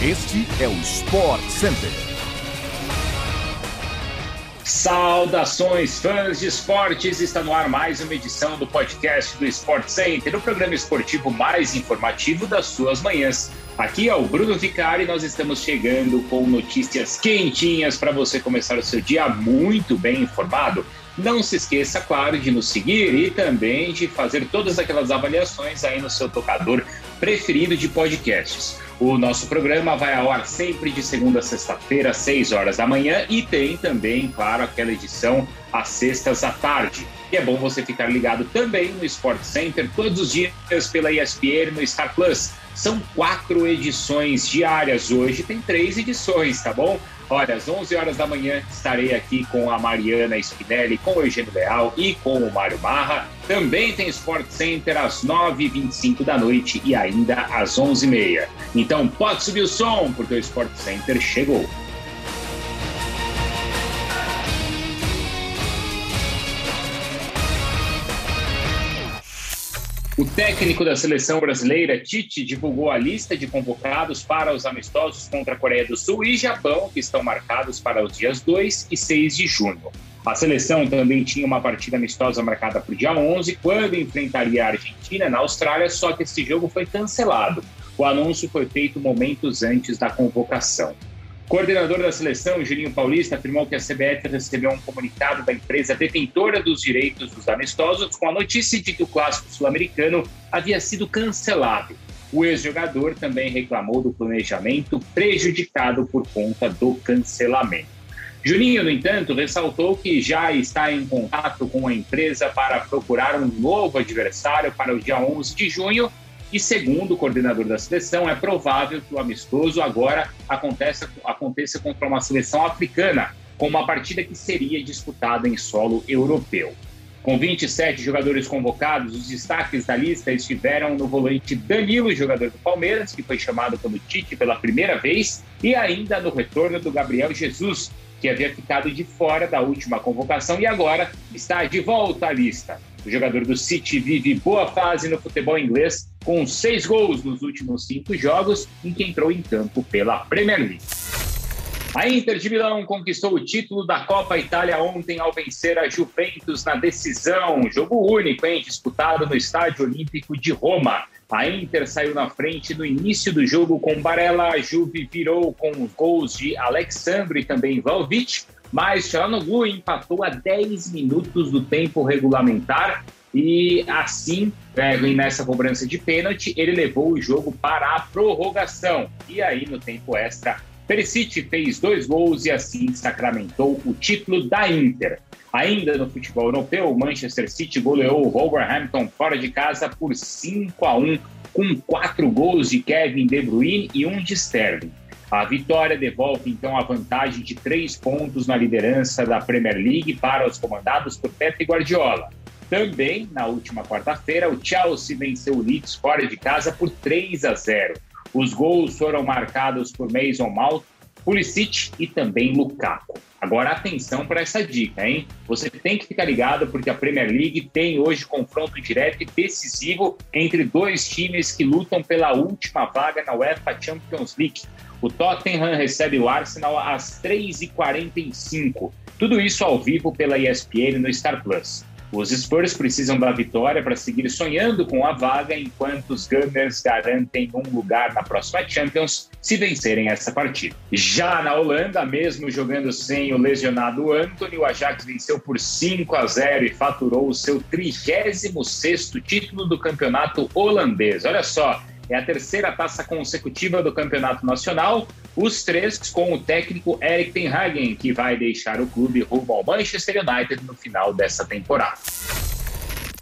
Este é o Sport Center. Saudações, fãs de esportes! Está no ar mais uma edição do podcast do Sport Center, o programa esportivo mais informativo das suas manhãs. Aqui é o Bruno Vicari e nós estamos chegando com notícias quentinhas para você começar o seu dia muito bem informado. Não se esqueça, claro, de nos seguir e também de fazer todas aquelas avaliações aí no seu tocador preferido de podcasts. O nosso programa vai ao ar sempre de segunda a sexta-feira, às 6 horas da manhã, e tem também, claro, aquela edição às sextas à tarde. E é bom você ficar ligado também no Sport Center todos os dias pela ESPN no Star Plus. São quatro edições diárias. Hoje tem três edições, tá bom? Olha, às 11 horas da manhã estarei aqui com a Mariana Spinelli, com o Eugênio Leal e com o Mário Marra. Também tem Sport Center às 9h25 da noite e ainda às 11h30. Então pode subir o som, porque o Sport Center chegou. O técnico da seleção brasileira, Tite, divulgou a lista de convocados para os amistosos contra a Coreia do Sul e Japão, que estão marcados para os dias 2 e 6 de junho. A seleção também tinha uma partida amistosa marcada para o dia 11, quando enfrentaria a Argentina na Austrália, só que esse jogo foi cancelado. O anúncio foi feito momentos antes da convocação. Coordenador da seleção, Juninho Paulista, afirmou que a CBF recebeu um comunicado da empresa detentora dos direitos dos amistosos com a notícia de que o clássico sul-americano havia sido cancelado. O ex-jogador também reclamou do planejamento prejudicado por conta do cancelamento. Juninho, no entanto, ressaltou que já está em contato com a empresa para procurar um novo adversário para o dia 11 de junho e segundo o coordenador da seleção, é provável que o amistoso agora aconteça, aconteça contra uma seleção africana, com uma partida que seria disputada em solo europeu. Com 27 jogadores convocados, os destaques da lista estiveram no volante Danilo, jogador do Palmeiras, que foi chamado pelo Tite pela primeira vez, e ainda no retorno do Gabriel Jesus, que havia ficado de fora da última convocação e agora está de volta à lista. O jogador do City vive boa fase no futebol inglês, com seis gols nos últimos cinco jogos em que entrou em campo pela Premier League. A Inter de Milão conquistou o título da Copa Itália ontem ao vencer a Juventus na decisão. Jogo único, hein? Disputado no Estádio Olímpico de Roma. A Inter saiu na frente no início do jogo com Barella. A Juve virou com os gols de Alexandre e também Valvic mas Charanoglu empatou a 10 minutos do tempo regulamentar e assim, é, nessa cobrança de pênalti, ele levou o jogo para a prorrogação. E aí, no tempo extra, Perisic fez dois gols e assim sacramentou o título da Inter. Ainda no futebol europeu, o Manchester City goleou o Wolverhampton fora de casa por 5 a 1, com quatro gols de Kevin De Bruyne e um de Sterling. A vitória devolve então a vantagem de três pontos na liderança da Premier League para os comandados por Pep Guardiola. Também, na última quarta-feira, o Chelsea venceu o Leeds fora de casa por 3 a 0. Os gols foram marcados por Mason Mount, Pulisic e também Lukaku. Agora atenção para essa dica, hein? Você tem que ficar ligado porque a Premier League tem hoje confronto direto e decisivo entre dois times que lutam pela última vaga na UEFA Champions League. O Tottenham recebe o Arsenal às 3h45. Tudo isso ao vivo pela ESPN no Star Plus. Os Spurs precisam da vitória para seguir sonhando com a vaga, enquanto os Gunners garantem um lugar na próxima Champions se vencerem essa partida. Já na Holanda, mesmo jogando sem o lesionado Anthony, o Ajax venceu por 5 a 0 e faturou o seu 36º título do campeonato holandês. Olha só, é a terceira taça consecutiva do Campeonato Nacional, os três com o técnico Eric Ten Hagen, que vai deixar o clube rumo ao Manchester United no final dessa temporada.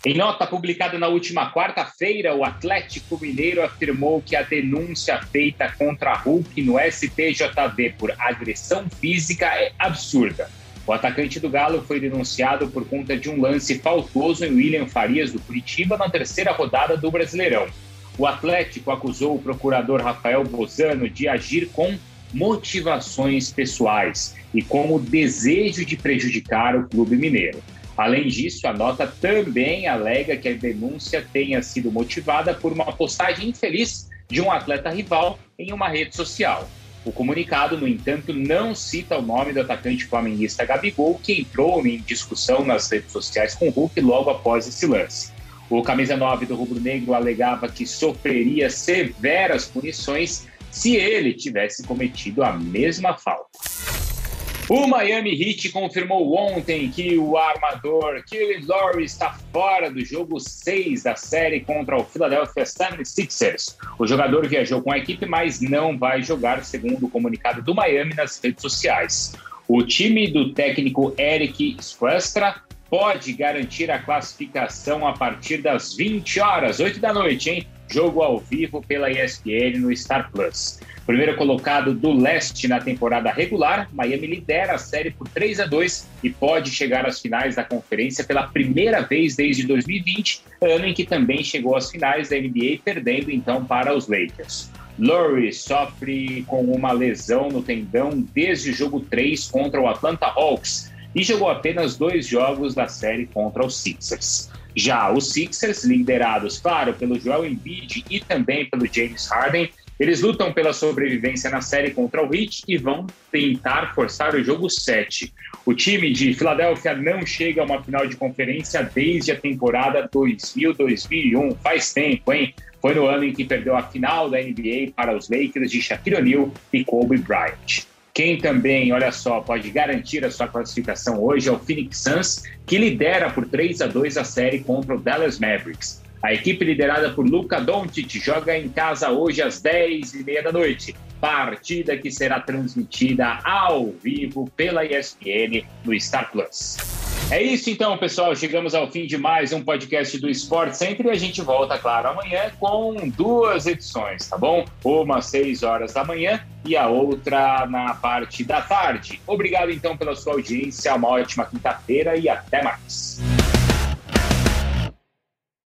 Em nota publicada na última quarta-feira, o Atlético Mineiro afirmou que a denúncia feita contra Hulk no STJD por agressão física é absurda. O atacante do Galo foi denunciado por conta de um lance faltoso em William Farias do Curitiba na terceira rodada do Brasileirão. O Atlético acusou o procurador Rafael Bozano de agir com motivações pessoais e com o desejo de prejudicar o clube mineiro. Além disso, a nota também alega que a denúncia tenha sido motivada por uma postagem infeliz de um atleta rival em uma rede social. O comunicado, no entanto, não cita o nome do atacante flamenguista Gabigol, que entrou em discussão nas redes sociais com o Hulk logo após esse lance. O camisa 9 do rubro-negro alegava que sofreria severas punições se ele tivesse cometido a mesma falta. O Miami Heat confirmou ontem que o armador Kyle Lowry está fora do jogo 6 da série contra o Philadelphia 76ers. O jogador viajou com a equipe, mas não vai jogar, segundo o comunicado do Miami nas redes sociais. O time do técnico Eric Spoelstra pode garantir a classificação a partir das 20 horas, 8 da noite, hein? Jogo ao vivo pela ESPN no Star Plus. Primeiro colocado do leste na temporada regular, Miami lidera a série por 3 a 2 e pode chegar às finais da conferência pela primeira vez desde 2020, ano em que também chegou às finais da NBA, perdendo então para os Lakers. Lowry sofre com uma lesão no tendão desde o jogo 3 contra o Atlanta Hawks e jogou apenas dois jogos da série contra os Sixers. Já os Sixers, liderados, claro, pelo Joel Embiid e também pelo James Harden, eles lutam pela sobrevivência na série contra o Heat e vão tentar forçar o jogo 7. O time de Filadélfia não chega a uma final de conferência desde a temporada 2000-2001. Faz tempo, hein? Foi no ano em que perdeu a final da NBA para os Lakers de Shaquille O'Neal e Kobe Bryant. Quem também, olha só, pode garantir a sua classificação hoje é o Phoenix Suns, que lidera por 3 a 2 a série contra o Dallas Mavericks. A equipe liderada por Luca Doncic joga em casa hoje às 10h30 da noite. Partida que será transmitida ao vivo pela ESPN no Star Plus. É isso então, pessoal. Chegamos ao fim de mais um podcast do Sport Center e a gente volta, claro, amanhã com duas edições, tá bom? Uma às 6 horas da manhã e a outra na parte da tarde. Obrigado então pela sua audiência, uma ótima quinta-feira e até mais.